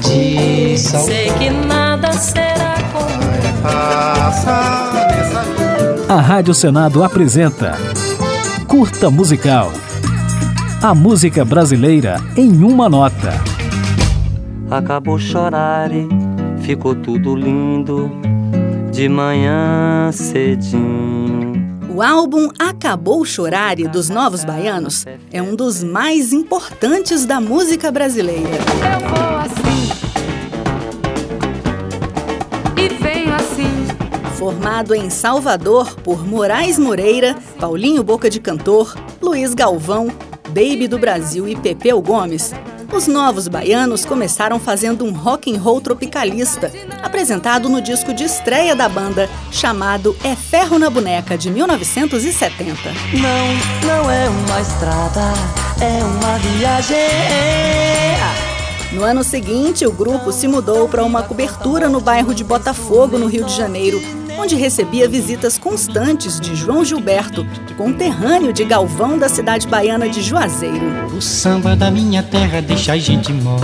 tradição. Sei que nada será como A Rádio Senado apresenta Curta Musical. A música brasileira em uma nota. Acabou chorar, ficou tudo lindo de manhã cedinho. O álbum Acabou Chorare dos Novos Baianos é um dos mais importantes da música brasileira. Eu vou assim e venho assim. Formado em Salvador por Moraes Moreira, Paulinho Boca de Cantor, Luiz Galvão, Baby do Brasil e Pepeu Gomes, os novos baianos começaram fazendo um rock and roll tropicalista, apresentado no disco de estreia da banda, chamado É Ferro na Boneca, de 1970. Não, não é uma estrada, é uma viagem. No ano seguinte, o grupo se mudou para uma cobertura no bairro de Botafogo, no Rio de Janeiro, onde recebia visitas constantes de João Gilberto, conterrâneo de Galvão da cidade baiana de Juazeiro. O samba da minha terra deixa a gente mole.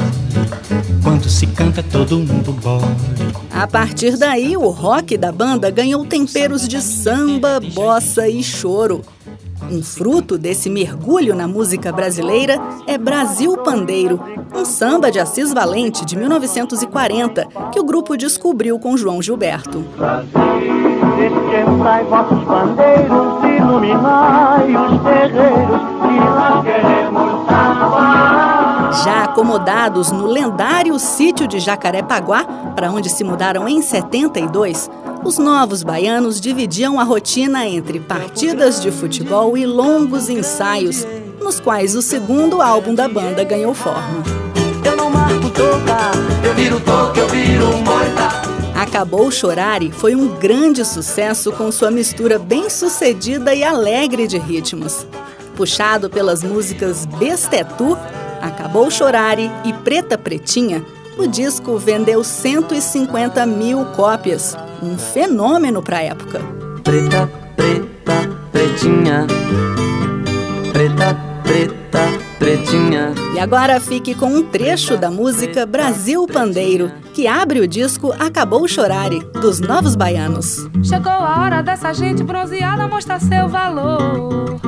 Quando se canta, todo mundo bole. A partir daí, o rock da banda ganhou temperos de samba, bossa e choro. Um fruto desse mergulho na música brasileira é Brasil Pandeiro, um samba de Assis Valente de 1940 que o grupo descobriu com João Gilberto. Esquentai vossos pandeiros, iluminai os terreiros, que nós queremos samba. Já acomodados no lendário sítio de Jacarepaguá, para onde se mudaram em 72, os novos baianos dividiam a rotina entre partidas de futebol e longos ensaios, nos quais o segundo álbum da banda ganhou forma. Eu não marco toca, eu viro toca, eu viro moita. Acabou Chorare foi um grande sucesso com sua mistura bem sucedida e alegre de ritmos. Puxado pelas músicas Bestetu, Acabou Chorare e Preta Pretinha, o disco vendeu 150 mil cópias, um fenômeno para a época. Preta, preta, pretinha. Preta, preta, pretinha. E agora fique com um trecho da música Brasil Pandeiro, que abre o disco Acabou Chorare, dos Novos Baianos. Chegou a hora dessa gente bronzeada mostrar seu valor.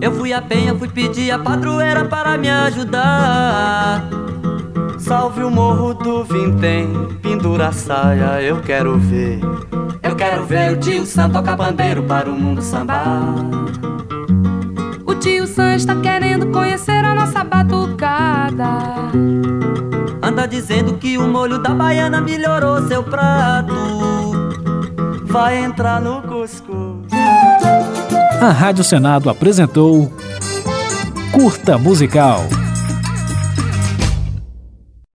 Eu fui a penha, fui pedir a padroeira para me ajudar. Salve o morro do Vintém, pendura a saia, eu quero ver. Eu quero ver o tio Sam tocar bandeiro para o mundo sambar. O tio Sam está querendo conhecer a nossa batucada. Anda dizendo que o molho da baiana melhorou seu prato. Vai entrar no cuscuz. A Rádio Senado apresentou Curta Musical.